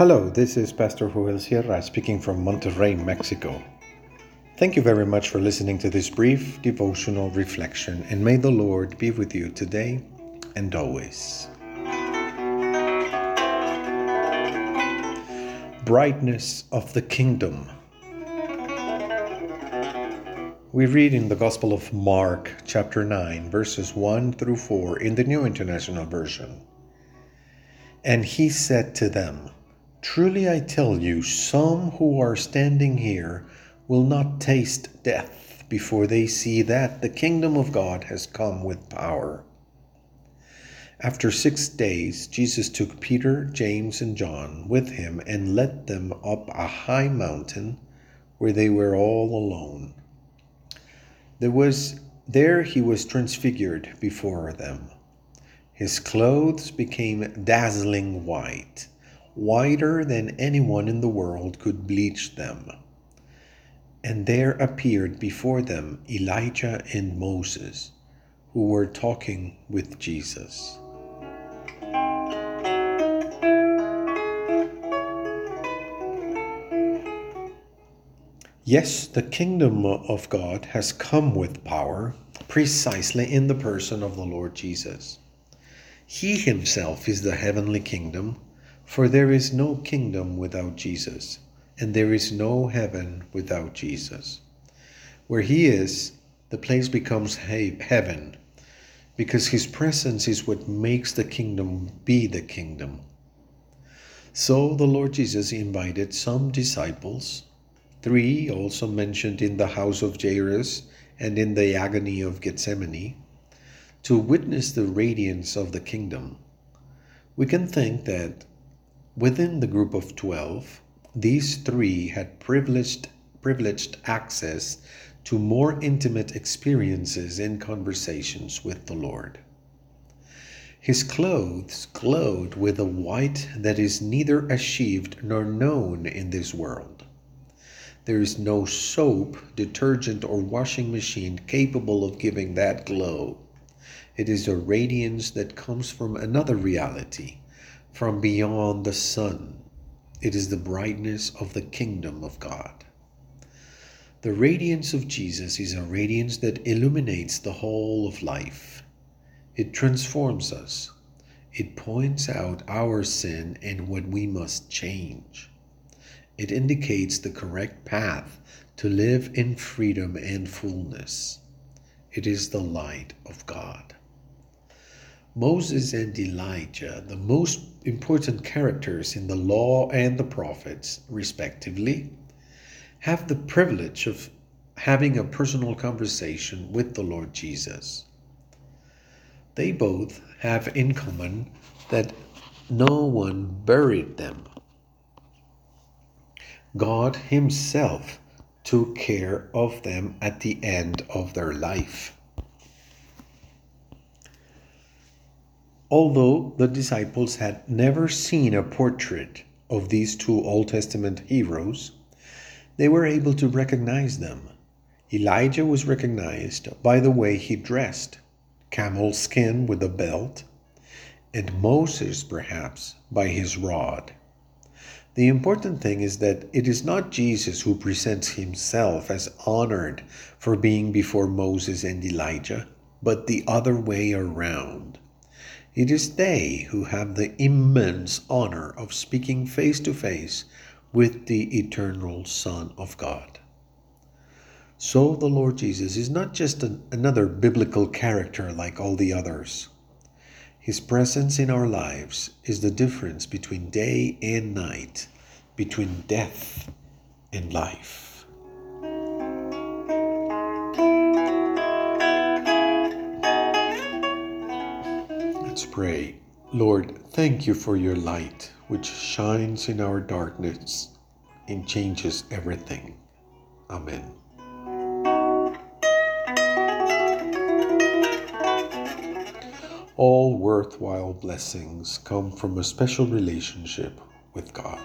Hello, this is Pastor Joel Sierra speaking from Monterrey, Mexico. Thank you very much for listening to this brief devotional reflection, and may the Lord be with you today and always. Brightness of the Kingdom. We read in the Gospel of Mark, chapter 9, verses 1 through 4 in the New International Version. And he said to them, Truly I tell you, some who are standing here will not taste death before they see that the kingdom of God has come with power. After six days, Jesus took Peter, James, and John with him and led them up a high mountain where they were all alone. There was there he was transfigured before them. His clothes became dazzling white, whiter than anyone in the world could bleach them. And there appeared before them Elijah and Moses, who were talking with Jesus. Yes, the kingdom of God has come with power precisely in the person of the Lord Jesus. He himself is the heavenly kingdom, for there is no kingdom without Jesus, and there is no heaven without Jesus. Where he is, the place becomes heaven, because his presence is what makes the kingdom be the kingdom. So the Lord Jesus invited some disciples Three, also mentioned in the house of Jairus and in the agony of Gethsemane, to witness the radiance of the kingdom. We can think that within the group of 12, these three had privileged, privileged access to more intimate experiences and conversations with the Lord. His clothes glowed with a white that is neither achieved nor known in this world. There is no soap, detergent, or washing machine capable of giving that glow. It is a radiance that comes from another reality, from beyond the sun. It is the brightness of the kingdom of God. The radiance of Jesus is a radiance that illuminates the whole of life. It transforms us. It points out our sin and what we must change. It indicates the correct path to live in freedom and fullness. It is the light of God. Moses and Elijah, the most important characters in the law and the prophets, respectively, have the privilege of having a personal conversation with the Lord Jesus. They both have in common that no one buried them God Himself took care of them at the end of their life. Although the disciples had never seen a portrait of these two Old Testament heroes, they were able to recognize them. Elijah was recognized by the way he dressed camel skin with a belt, and Moses, perhaps, by his rod. The important thing is that it is not Jesus who presents himself as honored for being before Moses and Elijah, but the other way around. It is they who have the immense honor of speaking face to face with the eternal Son of God. So the Lord Jesus is not just an, another biblical character like all the others. His presence in our lives is the difference between day and night, between death and life. Let's pray. Lord, thank you for your light, which shines in our darkness and changes everything. Amen. All worthwhile blessings come from a special relationship with God.